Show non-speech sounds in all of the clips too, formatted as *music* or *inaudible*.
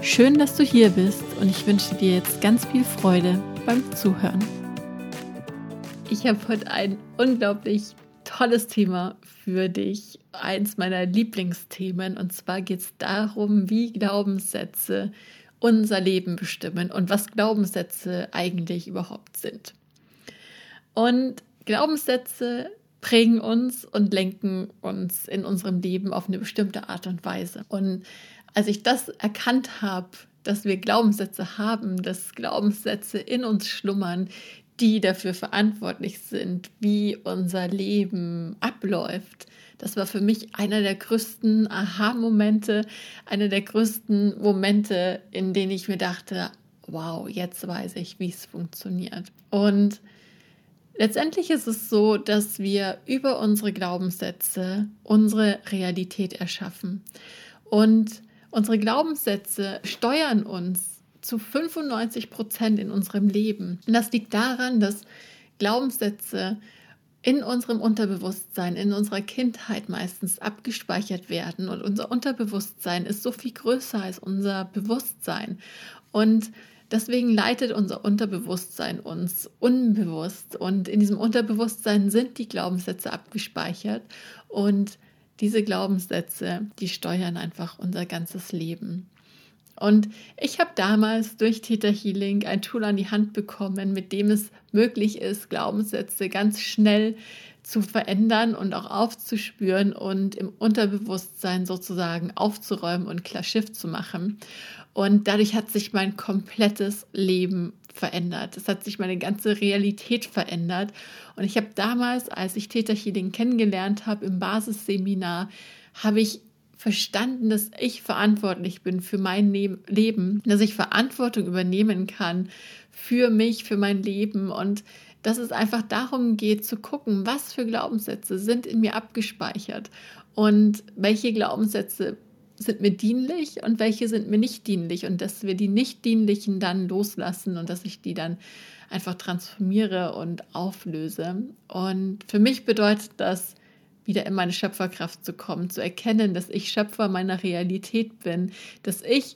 Schön, dass du hier bist und ich wünsche dir jetzt ganz viel Freude beim Zuhören. Ich habe heute ein unglaublich tolles Thema für dich, eins meiner Lieblingsthemen. Und zwar geht es darum, wie Glaubenssätze unser Leben bestimmen und was Glaubenssätze eigentlich überhaupt sind. Und Glaubenssätze prägen uns und lenken uns in unserem Leben auf eine bestimmte Art und Weise. Und als ich das erkannt habe, dass wir Glaubenssätze haben, dass Glaubenssätze in uns schlummern, die dafür verantwortlich sind, wie unser Leben abläuft. Das war für mich einer der größten Aha-Momente, einer der größten Momente, in denen ich mir dachte, wow, jetzt weiß ich, wie es funktioniert. Und letztendlich ist es so, dass wir über unsere Glaubenssätze unsere Realität erschaffen. Und Unsere Glaubenssätze steuern uns zu 95 Prozent in unserem Leben. Und das liegt daran, dass Glaubenssätze in unserem Unterbewusstsein, in unserer Kindheit meistens abgespeichert werden. Und unser Unterbewusstsein ist so viel größer als unser Bewusstsein. Und deswegen leitet unser Unterbewusstsein uns unbewusst. Und in diesem Unterbewusstsein sind die Glaubenssätze abgespeichert. Und diese Glaubenssätze, die steuern einfach unser ganzes Leben. Und ich habe damals durch Theta Healing ein Tool an die Hand bekommen, mit dem es möglich ist, Glaubenssätze ganz schnell zu verändern und auch aufzuspüren und im Unterbewusstsein sozusagen aufzuräumen und klar Schiff zu machen. Und dadurch hat sich mein komplettes Leben verändert. Es hat sich meine ganze Realität verändert. Und ich habe damals, als ich Theta Healing kennengelernt habe im Basisseminar, habe ich verstanden, dass ich verantwortlich bin für mein Leben, dass ich Verantwortung übernehmen kann für mich, für mein Leben und dass es einfach darum geht zu gucken, was für Glaubenssätze sind in mir abgespeichert und welche Glaubenssätze sind mir dienlich und welche sind mir nicht dienlich und dass wir die nicht dienlichen dann loslassen und dass ich die dann einfach transformiere und auflöse. Und für mich bedeutet das, wieder in meine Schöpferkraft zu kommen, zu erkennen, dass ich Schöpfer meiner Realität bin, dass ich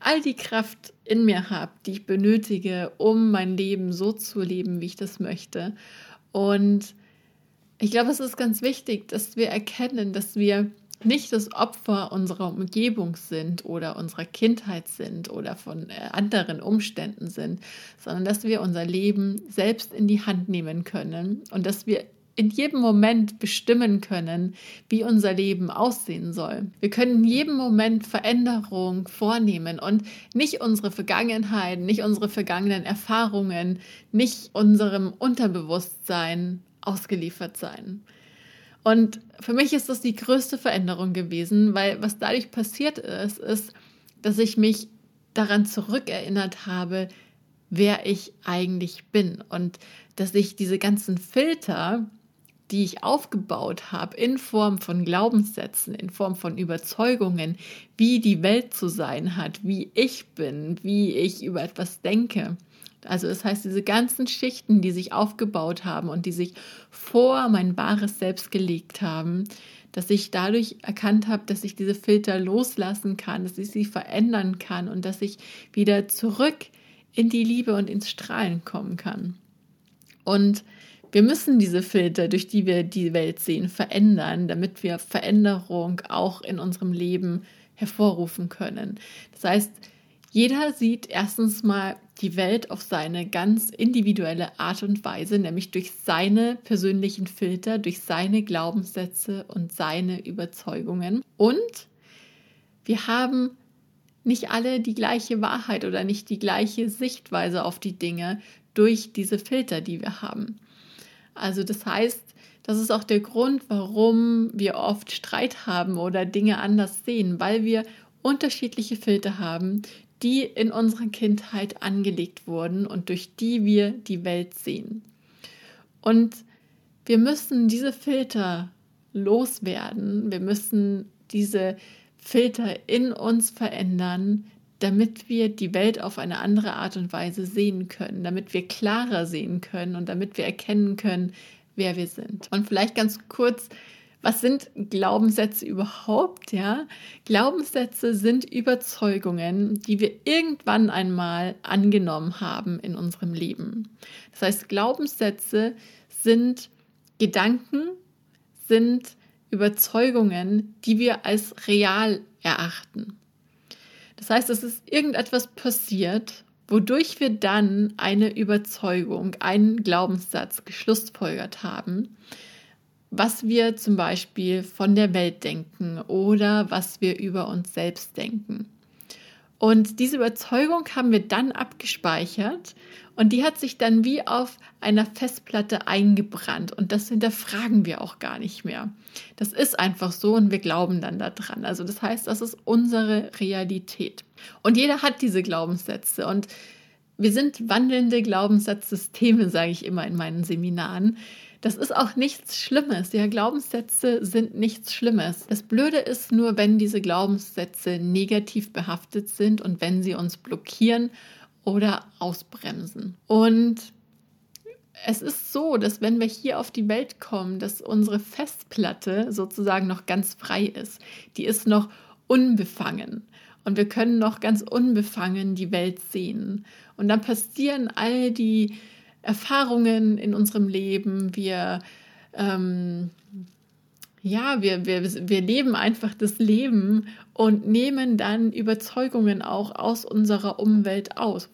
all die Kraft in mir habe, die ich benötige, um mein Leben so zu leben, wie ich das möchte. Und ich glaube, es ist ganz wichtig, dass wir erkennen, dass wir nicht das Opfer unserer Umgebung sind oder unserer Kindheit sind oder von äh, anderen Umständen sind, sondern dass wir unser Leben selbst in die Hand nehmen können und dass wir in jedem Moment bestimmen können, wie unser Leben aussehen soll. Wir können in jedem Moment Veränderung vornehmen und nicht unsere Vergangenheit, nicht unsere vergangenen Erfahrungen, nicht unserem Unterbewusstsein ausgeliefert sein. Und für mich ist das die größte Veränderung gewesen, weil was dadurch passiert ist, ist, dass ich mich daran zurückerinnert habe, wer ich eigentlich bin. Und dass ich diese ganzen Filter, die ich aufgebaut habe in Form von Glaubenssätzen, in Form von Überzeugungen, wie die Welt zu sein hat, wie ich bin, wie ich über etwas denke, also das heißt, diese ganzen Schichten, die sich aufgebaut haben und die sich vor mein wahres Selbst gelegt haben, dass ich dadurch erkannt habe, dass ich diese Filter loslassen kann, dass ich sie verändern kann und dass ich wieder zurück in die Liebe und ins Strahlen kommen kann. Und wir müssen diese Filter, durch die wir die Welt sehen, verändern, damit wir Veränderung auch in unserem Leben hervorrufen können. Das heißt, jeder sieht erstens mal die Welt auf seine ganz individuelle Art und Weise, nämlich durch seine persönlichen Filter, durch seine Glaubenssätze und seine Überzeugungen. Und wir haben nicht alle die gleiche Wahrheit oder nicht die gleiche Sichtweise auf die Dinge durch diese Filter, die wir haben. Also das heißt, das ist auch der Grund, warum wir oft Streit haben oder Dinge anders sehen, weil wir unterschiedliche Filter haben, die in unserer Kindheit angelegt wurden und durch die wir die Welt sehen. Und wir müssen diese Filter loswerden. Wir müssen diese Filter in uns verändern, damit wir die Welt auf eine andere Art und Weise sehen können, damit wir klarer sehen können und damit wir erkennen können, wer wir sind. Und vielleicht ganz kurz, was sind Glaubenssätze überhaupt? Ja, Glaubenssätze sind Überzeugungen, die wir irgendwann einmal angenommen haben in unserem Leben. Das heißt, Glaubenssätze sind Gedanken, sind Überzeugungen, die wir als real erachten. Das heißt, es ist irgendetwas passiert, wodurch wir dann eine Überzeugung, einen Glaubenssatz geschlussfolgert haben, was wir zum Beispiel von der Welt denken oder was wir über uns selbst denken. Und diese Überzeugung haben wir dann abgespeichert und die hat sich dann wie auf einer Festplatte eingebrannt und das hinterfragen wir auch gar nicht mehr. Das ist einfach so und wir glauben dann daran. Also das heißt, das ist unsere Realität. Und jeder hat diese Glaubenssätze und wir sind wandelnde Glaubenssatzsysteme, sage ich immer in meinen Seminaren. Das ist auch nichts Schlimmes. Ja, Glaubenssätze sind nichts Schlimmes. Das Blöde ist nur, wenn diese Glaubenssätze negativ behaftet sind und wenn sie uns blockieren oder ausbremsen. Und es ist so, dass wenn wir hier auf die Welt kommen, dass unsere Festplatte sozusagen noch ganz frei ist. Die ist noch unbefangen. Und wir können noch ganz unbefangen die Welt sehen. Und dann passieren all die Erfahrungen in unserem Leben. Wir, ähm, ja, wir, wir, wir leben einfach das Leben und nehmen dann Überzeugungen auch aus unserer Umwelt aus,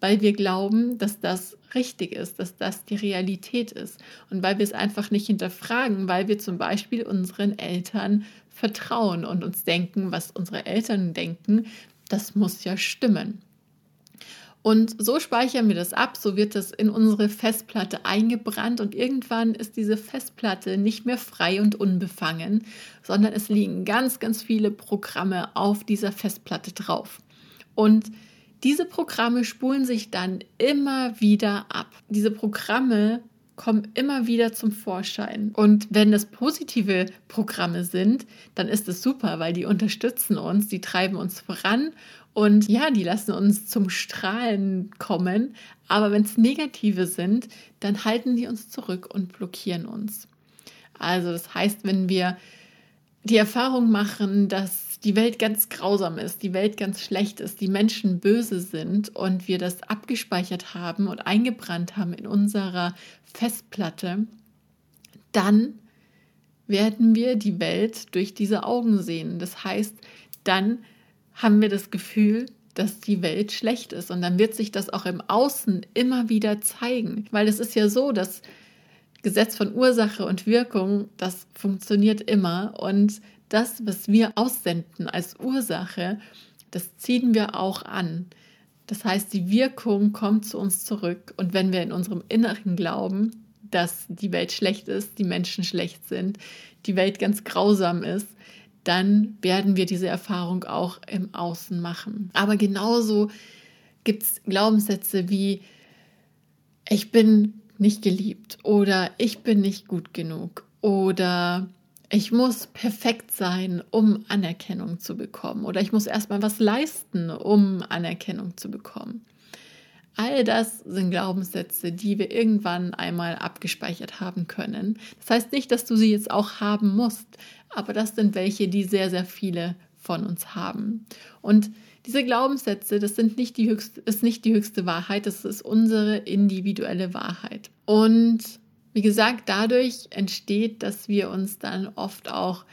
weil wir glauben, dass das richtig ist, dass das die Realität ist und weil wir es einfach nicht hinterfragen, weil wir zum Beispiel unseren Eltern vertrauen und uns denken, was unsere Eltern denken, das muss ja stimmen. Und so speichern wir das ab, so wird das in unsere Festplatte eingebrannt und irgendwann ist diese Festplatte nicht mehr frei und unbefangen, sondern es liegen ganz, ganz viele Programme auf dieser Festplatte drauf. Und diese Programme spulen sich dann immer wieder ab. Diese Programme kommen immer wieder zum Vorschein. Und wenn das positive Programme sind, dann ist es super, weil die unterstützen uns, die treiben uns voran und ja, die lassen uns zum Strahlen kommen. Aber wenn es negative sind, dann halten die uns zurück und blockieren uns. Also das heißt, wenn wir die Erfahrung machen, dass die Welt ganz grausam ist, die Welt ganz schlecht ist, die Menschen böse sind und wir das abgespeichert haben und eingebrannt haben in unserer Festplatte, dann werden wir die Welt durch diese Augen sehen. Das heißt, dann haben wir das Gefühl, dass die Welt schlecht ist. Und dann wird sich das auch im Außen immer wieder zeigen. Weil es ist ja so, dass Gesetz von Ursache und Wirkung, das funktioniert immer. Und das, was wir aussenden als Ursache, das ziehen wir auch an. Das heißt, die Wirkung kommt zu uns zurück. Und wenn wir in unserem Inneren glauben, dass die Welt schlecht ist, die Menschen schlecht sind, die Welt ganz grausam ist, dann werden wir diese Erfahrung auch im Außen machen. Aber genauso gibt es Glaubenssätze wie, ich bin nicht geliebt oder ich bin nicht gut genug oder ich muss perfekt sein, um Anerkennung zu bekommen oder ich muss erstmal was leisten, um Anerkennung zu bekommen. All das sind Glaubenssätze, die wir irgendwann einmal abgespeichert haben können. Das heißt nicht, dass du sie jetzt auch haben musst, aber das sind welche, die sehr, sehr viele von uns haben. Und diese Glaubenssätze, das sind nicht die höchste, ist nicht die höchste Wahrheit, das ist unsere individuelle Wahrheit. Und wie gesagt, dadurch entsteht, dass wir uns dann oft auch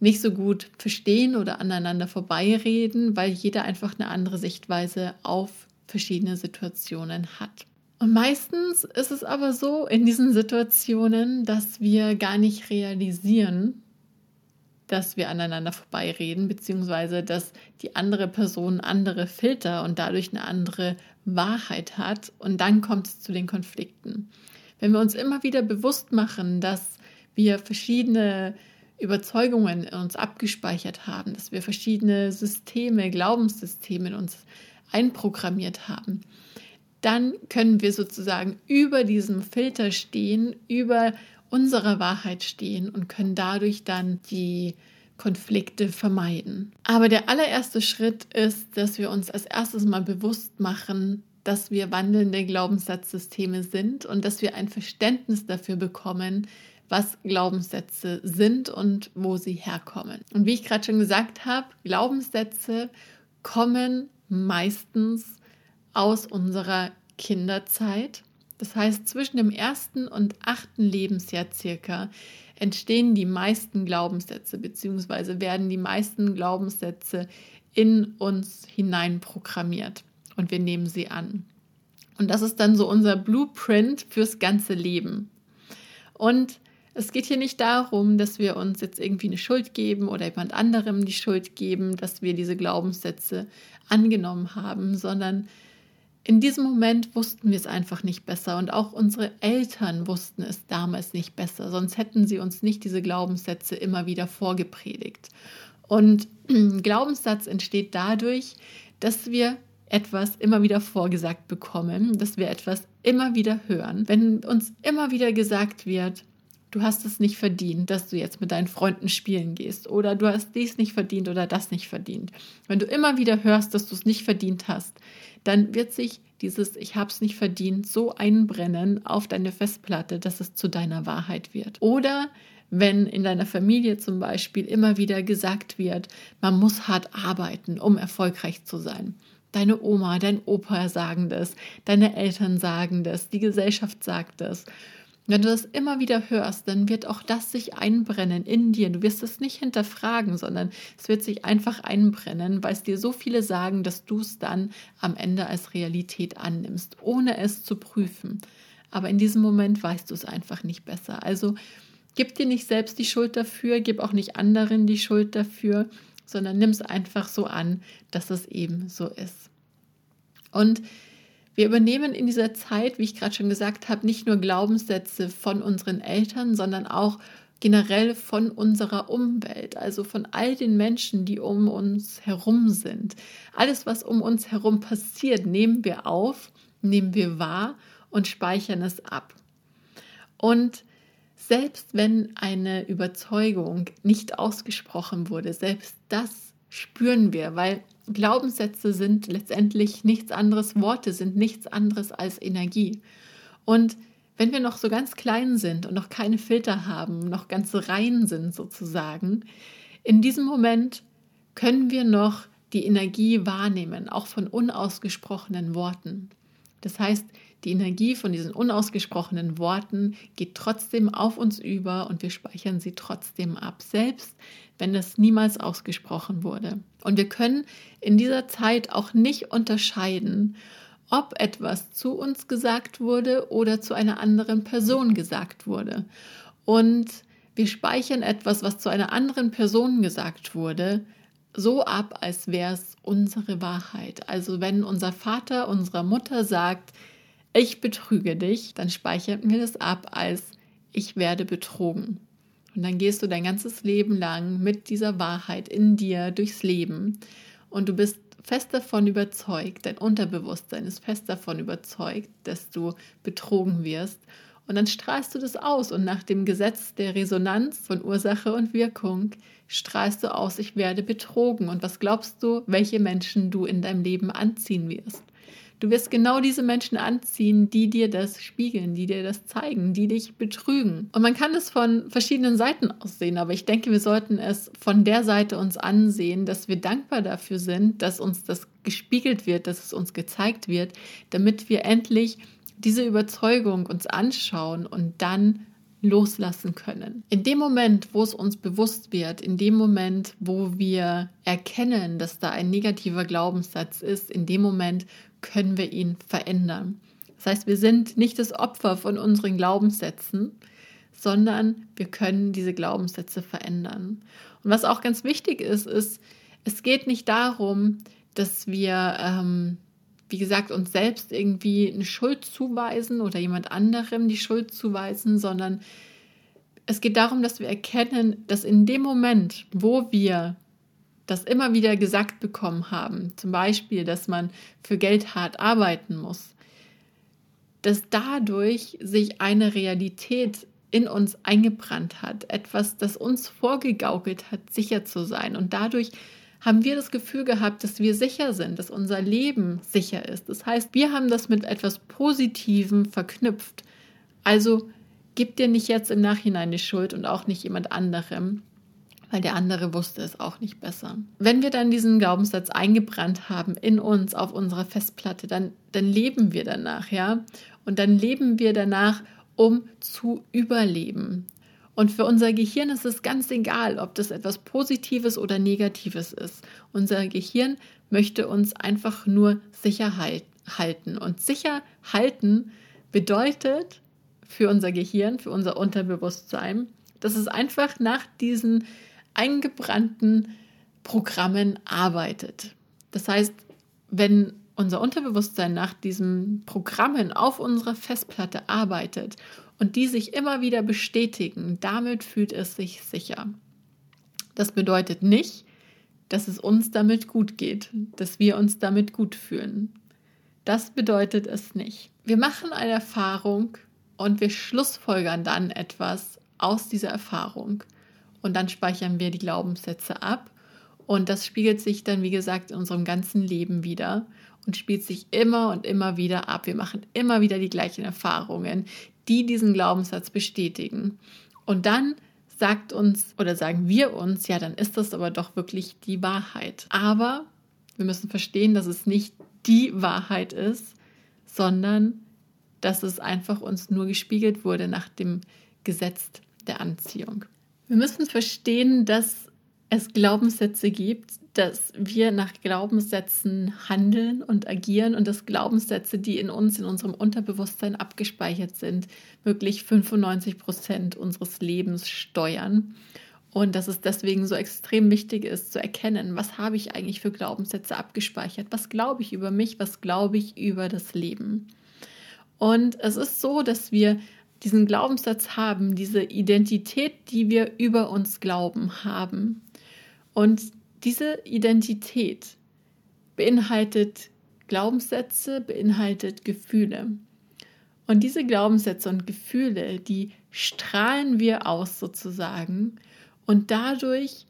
nicht so gut verstehen oder aneinander vorbeireden, weil jeder einfach eine andere Sichtweise auf verschiedene Situationen hat. Und meistens ist es aber so in diesen Situationen, dass wir gar nicht realisieren, dass wir aneinander vorbeireden, beziehungsweise dass die andere Person andere Filter und dadurch eine andere Wahrheit hat. Und dann kommt es zu den Konflikten. Wenn wir uns immer wieder bewusst machen, dass wir verschiedene Überzeugungen in uns abgespeichert haben, dass wir verschiedene Systeme, Glaubenssysteme in uns einprogrammiert haben, dann können wir sozusagen über diesem Filter stehen, über unserer Wahrheit stehen und können dadurch dann die Konflikte vermeiden. Aber der allererste Schritt ist, dass wir uns als erstes mal bewusst machen, dass wir wandelnde Glaubenssatzsysteme sind und dass wir ein Verständnis dafür bekommen, was Glaubenssätze sind und wo sie herkommen. Und wie ich gerade schon gesagt habe, Glaubenssätze kommen meistens aus unserer Kinderzeit. Das heißt, zwischen dem ersten und achten Lebensjahr circa entstehen die meisten Glaubenssätze beziehungsweise werden die meisten Glaubenssätze in uns hineinprogrammiert und wir nehmen sie an. Und das ist dann so unser Blueprint fürs ganze Leben. Und es geht hier nicht darum, dass wir uns jetzt irgendwie eine Schuld geben oder jemand anderem die Schuld geben, dass wir diese Glaubenssätze angenommen haben, sondern in diesem Moment wussten wir es einfach nicht besser und auch unsere Eltern wussten es damals nicht besser, sonst hätten sie uns nicht diese Glaubenssätze immer wieder vorgepredigt. Und *clears throat* Glaubenssatz entsteht dadurch, dass wir etwas immer wieder vorgesagt bekommen, dass wir etwas immer wieder hören. Wenn uns immer wieder gesagt wird, du hast es nicht verdient, dass du jetzt mit deinen Freunden spielen gehst oder du hast dies nicht verdient oder das nicht verdient. Wenn du immer wieder hörst, dass du es nicht verdient hast, dann wird sich dieses Ich habe es nicht verdient so einbrennen auf deine Festplatte, dass es zu deiner Wahrheit wird. Oder wenn in deiner Familie zum Beispiel immer wieder gesagt wird, man muss hart arbeiten, um erfolgreich zu sein. Deine Oma, dein Opa sagen das, deine Eltern sagen das, die Gesellschaft sagt das. Wenn du das immer wieder hörst, dann wird auch das sich einbrennen in dir. Du wirst es nicht hinterfragen, sondern es wird sich einfach einbrennen, weil es dir so viele sagen, dass du es dann am Ende als Realität annimmst, ohne es zu prüfen. Aber in diesem Moment weißt du es einfach nicht besser. Also gib dir nicht selbst die Schuld dafür, gib auch nicht anderen die Schuld dafür, sondern nimm es einfach so an, dass es eben so ist. Und wir übernehmen in dieser Zeit, wie ich gerade schon gesagt habe, nicht nur Glaubenssätze von unseren Eltern, sondern auch generell von unserer Umwelt, also von all den Menschen, die um uns herum sind. Alles, was um uns herum passiert, nehmen wir auf, nehmen wir wahr und speichern es ab. Und selbst wenn eine Überzeugung nicht ausgesprochen wurde, selbst das spüren wir, weil Glaubenssätze sind letztendlich nichts anderes, Worte sind nichts anderes als Energie. Und wenn wir noch so ganz klein sind und noch keine Filter haben, noch ganz rein sind sozusagen, in diesem Moment können wir noch die Energie wahrnehmen, auch von unausgesprochenen Worten. Das heißt, die Energie von diesen unausgesprochenen Worten geht trotzdem auf uns über und wir speichern sie trotzdem ab, selbst wenn es niemals ausgesprochen wurde. Und wir können in dieser Zeit auch nicht unterscheiden, ob etwas zu uns gesagt wurde oder zu einer anderen Person gesagt wurde. Und wir speichern etwas, was zu einer anderen Person gesagt wurde, so ab, als wäre es unsere Wahrheit. Also wenn unser Vater unserer Mutter sagt, ich betrüge dich, dann speichern wir das ab als ich werde betrogen. Und dann gehst du dein ganzes Leben lang mit dieser Wahrheit in dir durchs Leben und du bist fest davon überzeugt, dein Unterbewusstsein ist fest davon überzeugt, dass du betrogen wirst. Und dann strahlst du das aus und nach dem Gesetz der Resonanz von Ursache und Wirkung strahlst du aus, ich werde betrogen. Und was glaubst du, welche Menschen du in deinem Leben anziehen wirst? Du wirst genau diese Menschen anziehen, die dir das spiegeln, die dir das zeigen, die dich betrügen. Und man kann es von verschiedenen Seiten aus sehen, aber ich denke, wir sollten es von der Seite uns ansehen, dass wir dankbar dafür sind, dass uns das gespiegelt wird, dass es uns gezeigt wird, damit wir endlich diese Überzeugung uns anschauen und dann loslassen können. In dem Moment, wo es uns bewusst wird, in dem Moment, wo wir erkennen, dass da ein negativer Glaubenssatz ist, in dem Moment können wir ihn verändern. Das heißt, wir sind nicht das Opfer von unseren Glaubenssätzen, sondern wir können diese Glaubenssätze verändern. Und was auch ganz wichtig ist, ist, es geht nicht darum, dass wir, ähm, wie gesagt, uns selbst irgendwie eine Schuld zuweisen oder jemand anderem die Schuld zuweisen, sondern es geht darum, dass wir erkennen, dass in dem Moment, wo wir das immer wieder gesagt bekommen haben, zum Beispiel, dass man für Geld hart arbeiten muss, dass dadurch sich eine Realität in uns eingebrannt hat, etwas, das uns vorgegaukelt hat, sicher zu sein. Und dadurch haben wir das Gefühl gehabt, dass wir sicher sind, dass unser Leben sicher ist. Das heißt, wir haben das mit etwas Positivem verknüpft. Also gib dir nicht jetzt im Nachhinein die Schuld und auch nicht jemand anderem, weil der andere wusste es auch nicht besser. Wenn wir dann diesen Glaubenssatz eingebrannt haben in uns auf unserer Festplatte, dann, dann leben wir danach, ja. Und dann leben wir danach, um zu überleben. Und für unser Gehirn ist es ganz egal, ob das etwas Positives oder Negatives ist. Unser Gehirn möchte uns einfach nur sicher halten. Und sicher halten bedeutet für unser Gehirn, für unser Unterbewusstsein, dass es einfach nach diesen eingebrannten Programmen arbeitet. Das heißt, wenn unser Unterbewusstsein nach diesen Programmen auf unserer Festplatte arbeitet und die sich immer wieder bestätigen, damit fühlt es sich sicher. Das bedeutet nicht, dass es uns damit gut geht, dass wir uns damit gut fühlen. Das bedeutet es nicht. Wir machen eine Erfahrung und wir schlussfolgern dann etwas aus dieser Erfahrung und dann speichern wir die Glaubenssätze ab und das spiegelt sich dann, wie gesagt, in unserem ganzen Leben wieder und spielt sich immer und immer wieder ab. Wir machen immer wieder die gleichen Erfahrungen, die diesen Glaubenssatz bestätigen. Und dann sagt uns oder sagen wir uns, ja, dann ist das aber doch wirklich die Wahrheit. Aber wir müssen verstehen, dass es nicht die Wahrheit ist, sondern dass es einfach uns nur gespiegelt wurde nach dem Gesetz der Anziehung. Wir müssen verstehen, dass es Glaubenssätze gibt, dass wir nach Glaubenssätzen handeln und agieren und dass Glaubenssätze, die in uns, in unserem Unterbewusstsein abgespeichert sind, wirklich 95 Prozent unseres Lebens steuern. Und dass es deswegen so extrem wichtig ist zu erkennen, was habe ich eigentlich für Glaubenssätze abgespeichert, was glaube ich über mich, was glaube ich über das Leben. Und es ist so, dass wir diesen Glaubenssatz haben, diese Identität, die wir über uns glauben haben. Und diese Identität beinhaltet Glaubenssätze, beinhaltet Gefühle. Und diese Glaubenssätze und Gefühle, die strahlen wir aus sozusagen. Und dadurch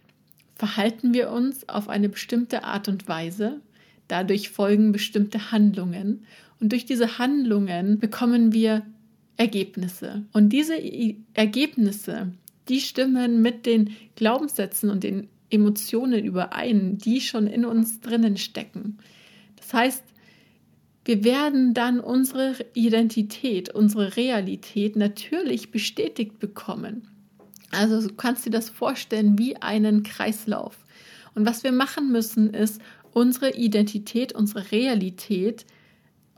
verhalten wir uns auf eine bestimmte Art und Weise. Dadurch folgen bestimmte Handlungen. Und durch diese Handlungen bekommen wir Ergebnisse. Und diese Ergebnisse, die stimmen mit den Glaubenssätzen und den Emotionen überein, die schon in uns drinnen stecken. Das heißt, wir werden dann unsere Identität, unsere Realität natürlich bestätigt bekommen. Also du kannst dir das vorstellen wie einen Kreislauf. Und was wir machen müssen, ist unsere Identität, unsere Realität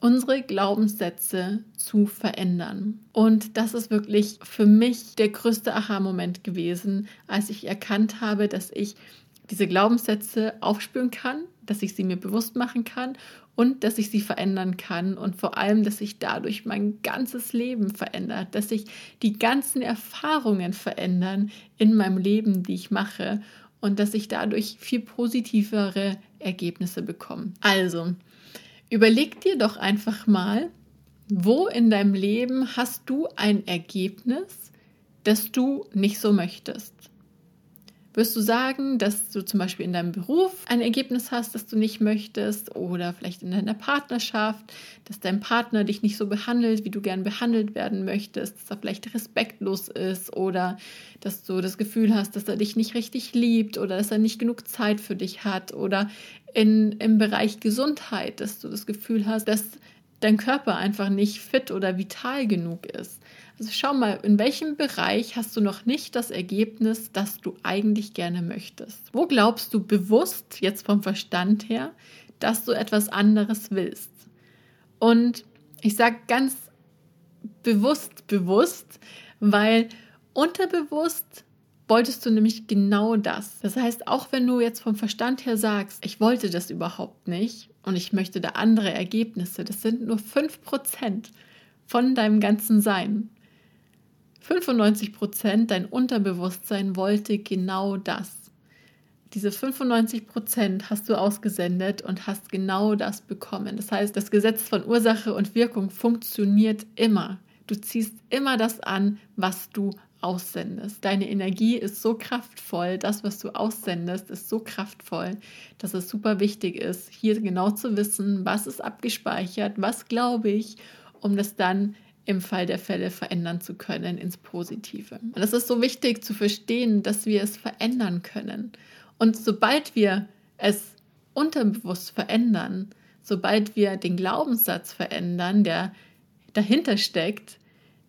unsere Glaubenssätze zu verändern. Und das ist wirklich für mich der größte Aha-Moment gewesen, als ich erkannt habe, dass ich diese Glaubenssätze aufspüren kann, dass ich sie mir bewusst machen kann und dass ich sie verändern kann und vor allem, dass sich dadurch mein ganzes Leben verändert, dass sich die ganzen Erfahrungen verändern in meinem Leben, die ich mache und dass ich dadurch viel positivere Ergebnisse bekomme. Also, Überleg dir doch einfach mal, wo in deinem Leben hast du ein Ergebnis, das du nicht so möchtest? Wirst du sagen, dass du zum Beispiel in deinem Beruf ein Ergebnis hast, das du nicht möchtest oder vielleicht in deiner Partnerschaft, dass dein Partner dich nicht so behandelt, wie du gern behandelt werden möchtest, dass er vielleicht respektlos ist oder dass du das Gefühl hast, dass er dich nicht richtig liebt oder dass er nicht genug Zeit für dich hat oder in, im Bereich Gesundheit, dass du das Gefühl hast, dass dein Körper einfach nicht fit oder vital genug ist. Also schau mal, in welchem Bereich hast du noch nicht das Ergebnis, das du eigentlich gerne möchtest? Wo glaubst du bewusst, jetzt vom Verstand her, dass du etwas anderes willst? Und ich sage ganz bewusst, bewusst, weil unterbewusst wolltest du nämlich genau das. Das heißt, auch wenn du jetzt vom Verstand her sagst, ich wollte das überhaupt nicht und ich möchte da andere Ergebnisse, das sind nur 5% von deinem ganzen Sein. 95% dein Unterbewusstsein wollte genau das. diese 95 Prozent hast du ausgesendet und hast genau das bekommen. Das heißt, das Gesetz von Ursache und Wirkung funktioniert immer. Du ziehst immer das an, was du aussendest. Deine Energie ist so kraftvoll, das, was du aussendest, ist so kraftvoll, dass es super wichtig ist, hier genau zu wissen, was ist abgespeichert, was glaube ich, um das dann im Fall der Fälle verändern zu können ins Positive. Und es ist so wichtig zu verstehen, dass wir es verändern können. Und sobald wir es unterbewusst verändern, sobald wir den Glaubenssatz verändern, der dahinter steckt,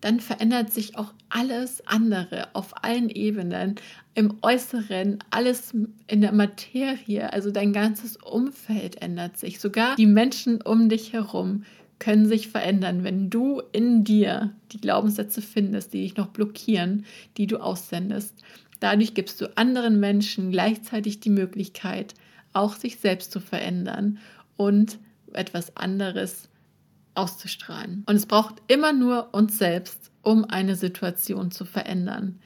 dann verändert sich auch alles andere auf allen Ebenen, im Äußeren, alles in der Materie, also dein ganzes Umfeld ändert sich. Sogar die Menschen um dich herum können sich verändern, wenn du in dir die Glaubenssätze findest, die dich noch blockieren, die du aussendest. Dadurch gibst du anderen Menschen gleichzeitig die Möglichkeit, auch sich selbst zu verändern und etwas anderes auszustrahlen. Und es braucht immer nur uns selbst, um eine Situation zu verändern.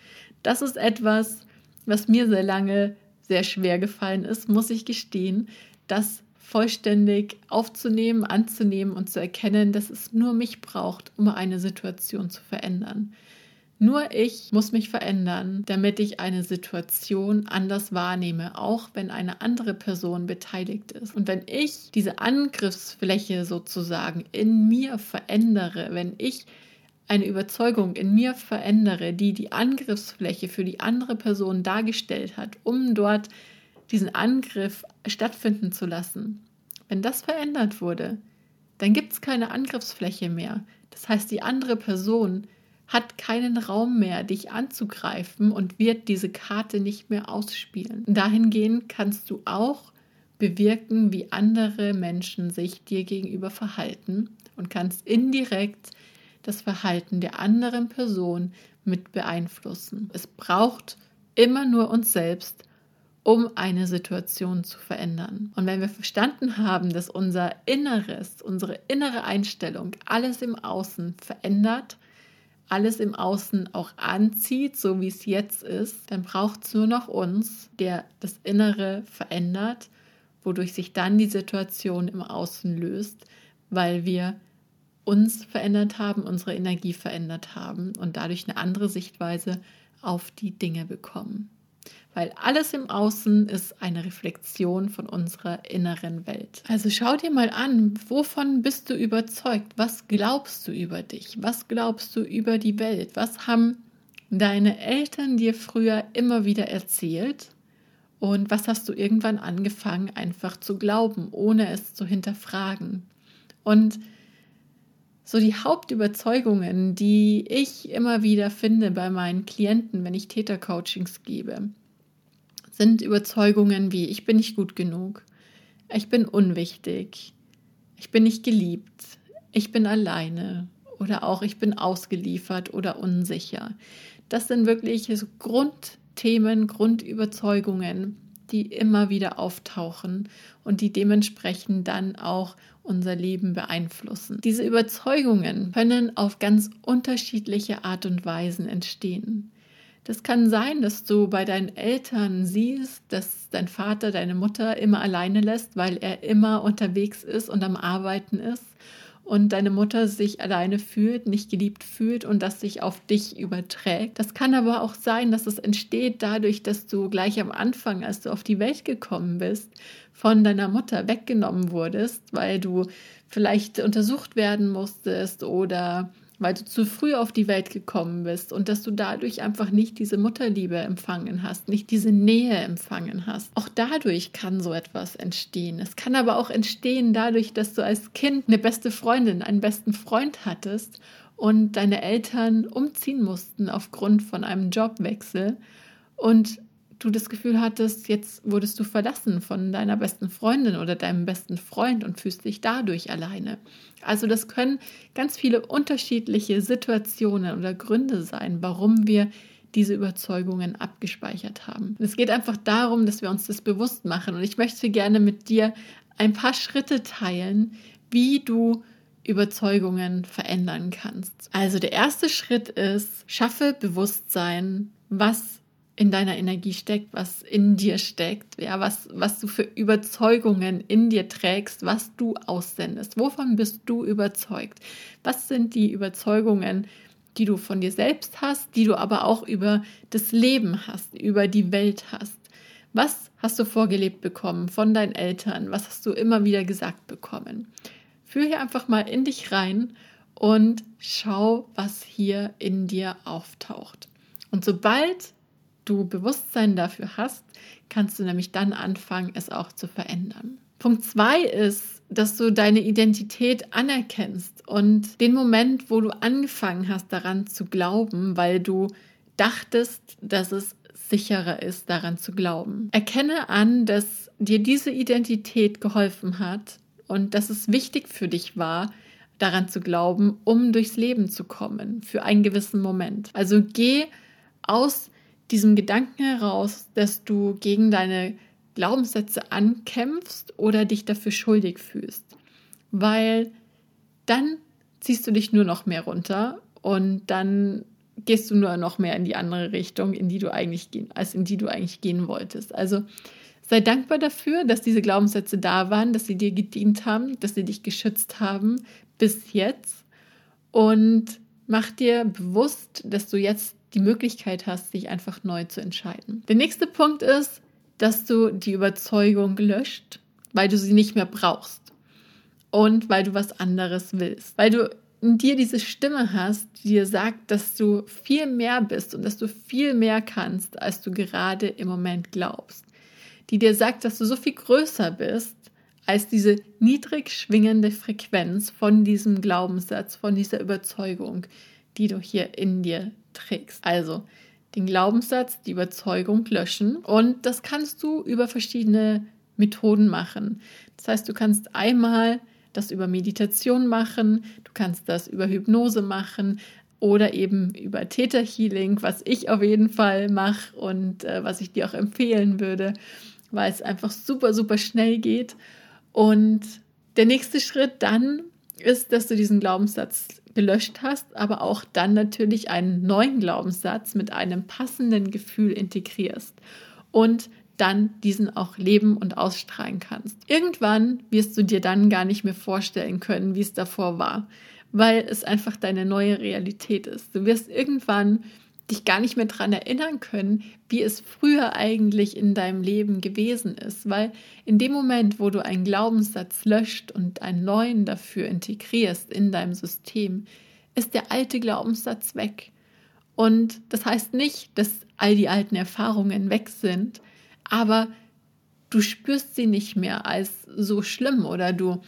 Das ist etwas, was mir sehr lange sehr schwer gefallen ist, muss ich gestehen, das vollständig aufzunehmen, anzunehmen und zu erkennen, dass es nur mich braucht, um eine Situation zu verändern. Nur ich muss mich verändern, damit ich eine Situation anders wahrnehme, auch wenn eine andere Person beteiligt ist. Und wenn ich diese Angriffsfläche sozusagen in mir verändere, wenn ich eine Überzeugung in mir verändere, die die Angriffsfläche für die andere Person dargestellt hat, um dort diesen Angriff stattfinden zu lassen, wenn das verändert wurde, dann gibt es keine Angriffsfläche mehr. Das heißt, die andere Person hat keinen Raum mehr, dich anzugreifen und wird diese Karte nicht mehr ausspielen. Dahingehend kannst du auch bewirken, wie andere Menschen sich dir gegenüber verhalten und kannst indirekt das Verhalten der anderen Person mit beeinflussen. Es braucht immer nur uns selbst, um eine Situation zu verändern. Und wenn wir verstanden haben, dass unser Inneres, unsere innere Einstellung alles im Außen verändert, alles im Außen auch anzieht, so wie es jetzt ist, dann braucht es nur noch uns, der das Innere verändert, wodurch sich dann die Situation im Außen löst, weil wir uns verändert haben, unsere Energie verändert haben und dadurch eine andere Sichtweise auf die Dinge bekommen weil alles im Außen ist eine Reflexion von unserer inneren Welt. Also schau dir mal an, wovon bist du überzeugt? Was glaubst du über dich? Was glaubst du über die Welt? Was haben deine Eltern dir früher immer wieder erzählt? Und was hast du irgendwann angefangen einfach zu glauben, ohne es zu hinterfragen? Und so die Hauptüberzeugungen, die ich immer wieder finde bei meinen Klienten, wenn ich Tätercoachings gebe, sind Überzeugungen wie ich bin nicht gut genug, ich bin unwichtig, ich bin nicht geliebt, ich bin alleine oder auch ich bin ausgeliefert oder unsicher. Das sind wirklich so Grundthemen, Grundüberzeugungen, die immer wieder auftauchen und die dementsprechend dann auch unser Leben beeinflussen. Diese Überzeugungen können auf ganz unterschiedliche Art und Weisen entstehen. Das kann sein, dass du bei deinen Eltern siehst, dass dein Vater deine Mutter immer alleine lässt, weil er immer unterwegs ist und am Arbeiten ist und deine Mutter sich alleine fühlt, nicht geliebt fühlt und das sich auf dich überträgt. Das kann aber auch sein, dass es entsteht dadurch, dass du gleich am Anfang, als du auf die Welt gekommen bist, von deiner Mutter weggenommen wurdest, weil du vielleicht untersucht werden musstest oder weil du zu früh auf die Welt gekommen bist und dass du dadurch einfach nicht diese Mutterliebe empfangen hast, nicht diese Nähe empfangen hast. Auch dadurch kann so etwas entstehen. Es kann aber auch entstehen dadurch, dass du als Kind eine beste Freundin, einen besten Freund hattest und deine Eltern umziehen mussten aufgrund von einem Jobwechsel und du das Gefühl hattest, jetzt wurdest du verlassen von deiner besten Freundin oder deinem besten Freund und fühlst dich dadurch alleine. Also das können ganz viele unterschiedliche Situationen oder Gründe sein, warum wir diese Überzeugungen abgespeichert haben. Es geht einfach darum, dass wir uns das bewusst machen und ich möchte gerne mit dir ein paar Schritte teilen, wie du Überzeugungen verändern kannst. Also der erste Schritt ist, schaffe Bewusstsein, was in deiner Energie steckt, was in dir steckt, ja, was, was du für Überzeugungen in dir trägst, was du aussendest. Wovon bist du überzeugt? Was sind die Überzeugungen, die du von dir selbst hast, die du aber auch über das Leben hast, über die Welt hast? Was hast du vorgelebt bekommen von deinen Eltern? Was hast du immer wieder gesagt bekommen? Fühl hier einfach mal in dich rein und schau, was hier in dir auftaucht. Und sobald du Bewusstsein dafür hast, kannst du nämlich dann anfangen, es auch zu verändern. Punkt zwei ist, dass du deine Identität anerkennst und den Moment, wo du angefangen hast, daran zu glauben, weil du dachtest, dass es sicherer ist, daran zu glauben. Erkenne an, dass dir diese Identität geholfen hat und dass es wichtig für dich war, daran zu glauben, um durchs Leben zu kommen, für einen gewissen Moment. Also geh aus diesem Gedanken heraus, dass du gegen deine Glaubenssätze ankämpfst oder dich dafür schuldig fühlst. Weil dann ziehst du dich nur noch mehr runter und dann gehst du nur noch mehr in die andere Richtung, in die du eigentlich gehen, als in die du eigentlich gehen wolltest. Also sei dankbar dafür, dass diese Glaubenssätze da waren, dass sie dir gedient haben, dass sie dich geschützt haben bis jetzt und mach dir bewusst, dass du jetzt die Möglichkeit hast, dich einfach neu zu entscheiden. Der nächste Punkt ist, dass du die Überzeugung löscht, weil du sie nicht mehr brauchst und weil du was anderes willst, weil du in dir diese Stimme hast, die dir sagt, dass du viel mehr bist und dass du viel mehr kannst, als du gerade im Moment glaubst. Die dir sagt, dass du so viel größer bist als diese niedrig schwingende Frequenz von diesem Glaubenssatz, von dieser Überzeugung, die du hier in dir trägst. Also den Glaubenssatz, die Überzeugung löschen und das kannst du über verschiedene Methoden machen. Das heißt, du kannst einmal das über Meditation machen, du kannst das über Hypnose machen oder eben über Theta Healing, was ich auf jeden Fall mache und äh, was ich dir auch empfehlen würde, weil es einfach super, super schnell geht. Und der nächste Schritt dann ist, dass du diesen Glaubenssatz gelöscht hast, aber auch dann natürlich einen neuen Glaubenssatz mit einem passenden Gefühl integrierst und dann diesen auch leben und ausstrahlen kannst. Irgendwann wirst du dir dann gar nicht mehr vorstellen können, wie es davor war, weil es einfach deine neue Realität ist. Du wirst irgendwann dich gar nicht mehr daran erinnern können, wie es früher eigentlich in deinem Leben gewesen ist, weil in dem Moment, wo du einen Glaubenssatz löscht und einen neuen dafür integrierst in deinem System, ist der alte Glaubenssatz weg. Und das heißt nicht, dass all die alten Erfahrungen weg sind, aber du spürst sie nicht mehr als so schlimm oder du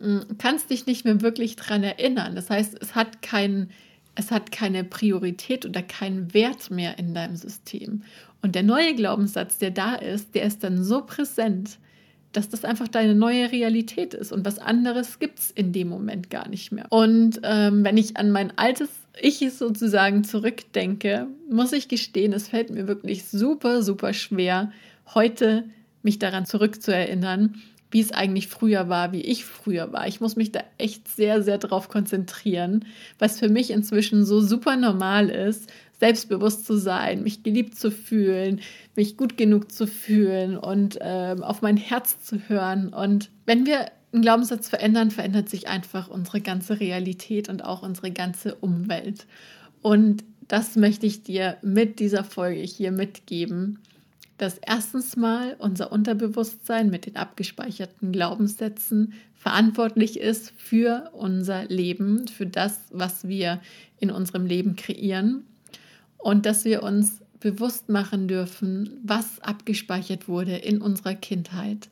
mm, kannst dich nicht mehr wirklich daran erinnern. Das heißt, es hat keinen es hat keine Priorität oder keinen Wert mehr in deinem System. Und der neue Glaubenssatz, der da ist, der ist dann so präsent, dass das einfach deine neue Realität ist und was anderes gibt es in dem Moment gar nicht mehr. Und ähm, wenn ich an mein altes Ich sozusagen zurückdenke, muss ich gestehen, es fällt mir wirklich super, super schwer, heute mich daran zurückzuerinnern, wie es eigentlich früher war, wie ich früher war. Ich muss mich da echt sehr, sehr drauf konzentrieren, was für mich inzwischen so super normal ist, selbstbewusst zu sein, mich geliebt zu fühlen, mich gut genug zu fühlen und äh, auf mein Herz zu hören. Und wenn wir einen Glaubenssatz verändern, verändert sich einfach unsere ganze Realität und auch unsere ganze Umwelt. Und das möchte ich dir mit dieser Folge hier mitgeben dass erstens mal unser Unterbewusstsein mit den abgespeicherten Glaubenssätzen verantwortlich ist für unser Leben, für das, was wir in unserem Leben kreieren. Und dass wir uns bewusst machen dürfen, was abgespeichert wurde in unserer Kindheit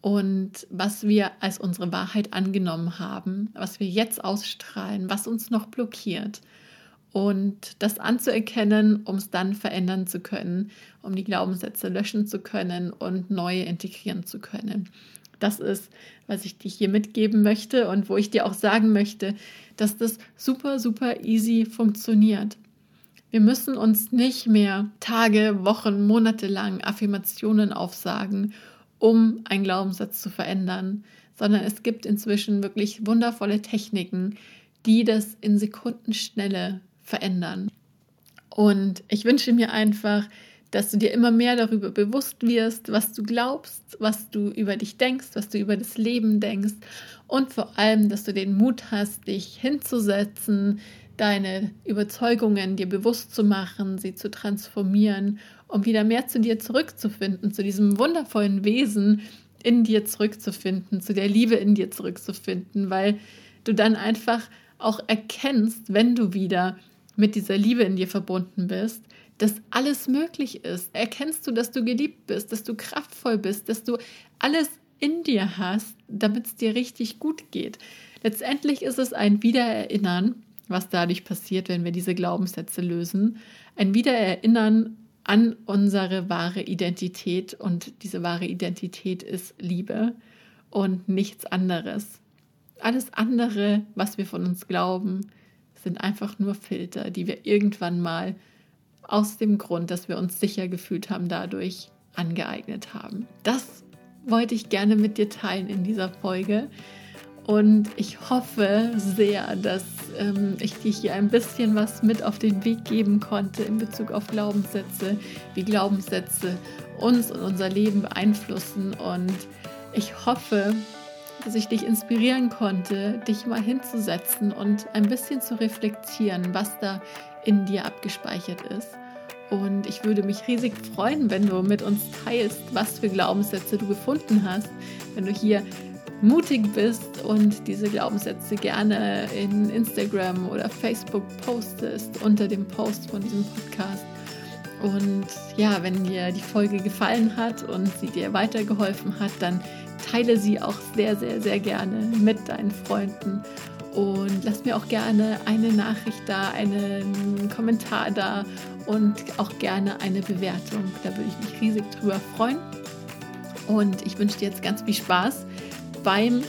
und was wir als unsere Wahrheit angenommen haben, was wir jetzt ausstrahlen, was uns noch blockiert und das anzuerkennen, um es dann verändern zu können, um die Glaubenssätze löschen zu können und neue integrieren zu können. Das ist, was ich dir hier mitgeben möchte und wo ich dir auch sagen möchte, dass das super, super easy funktioniert. Wir müssen uns nicht mehr Tage, Wochen, Monate lang Affirmationen aufsagen, um einen Glaubenssatz zu verändern, sondern es gibt inzwischen wirklich wundervolle Techniken, die das in Sekundenschnelle verändern. Und ich wünsche mir einfach, dass du dir immer mehr darüber bewusst wirst, was du glaubst, was du über dich denkst, was du über das Leben denkst und vor allem, dass du den Mut hast, dich hinzusetzen, deine Überzeugungen dir bewusst zu machen, sie zu transformieren, um wieder mehr zu dir zurückzufinden, zu diesem wundervollen Wesen in dir zurückzufinden, zu der Liebe in dir zurückzufinden, weil du dann einfach auch erkennst, wenn du wieder mit dieser Liebe in dir verbunden bist, dass alles möglich ist. Erkennst du, dass du geliebt bist, dass du kraftvoll bist, dass du alles in dir hast, damit es dir richtig gut geht. Letztendlich ist es ein Wiedererinnern, was dadurch passiert, wenn wir diese Glaubenssätze lösen. Ein Wiedererinnern an unsere wahre Identität und diese wahre Identität ist Liebe und nichts anderes. Alles andere, was wir von uns glauben, sind einfach nur Filter, die wir irgendwann mal aus dem Grund, dass wir uns sicher gefühlt haben, dadurch angeeignet haben. Das wollte ich gerne mit dir teilen in dieser Folge. Und ich hoffe sehr, dass ähm, ich dir hier ein bisschen was mit auf den Weg geben konnte in Bezug auf Glaubenssätze, wie Glaubenssätze uns und unser Leben beeinflussen. Und ich hoffe, dass ich dich inspirieren konnte, dich mal hinzusetzen und ein bisschen zu reflektieren, was da in dir abgespeichert ist. Und ich würde mich riesig freuen, wenn du mit uns teilst, was für Glaubenssätze du gefunden hast, wenn du hier mutig bist und diese Glaubenssätze gerne in Instagram oder Facebook postest unter dem Post von diesem Podcast. Und ja, wenn dir die Folge gefallen hat und sie dir weitergeholfen hat, dann teile sie auch sehr, sehr, sehr gerne mit deinen Freunden. Und lass mir auch gerne eine Nachricht da, einen Kommentar da und auch gerne eine Bewertung. Da würde ich mich riesig drüber freuen. Und ich wünsche dir jetzt ganz viel Spaß beim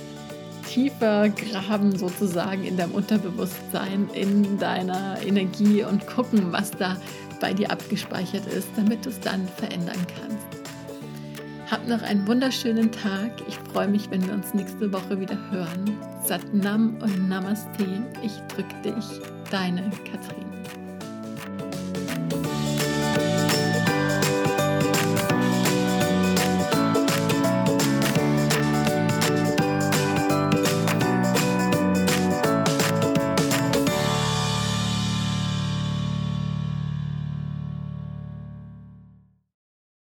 tiefer graben sozusagen in deinem Unterbewusstsein, in deiner Energie und gucken, was da bei dir abgespeichert ist, damit du es dann verändern kannst. Hab noch einen wunderschönen Tag. Ich freue mich, wenn wir uns nächste Woche wieder hören. Satnam und Namaste. Ich drücke dich, deine Katrin.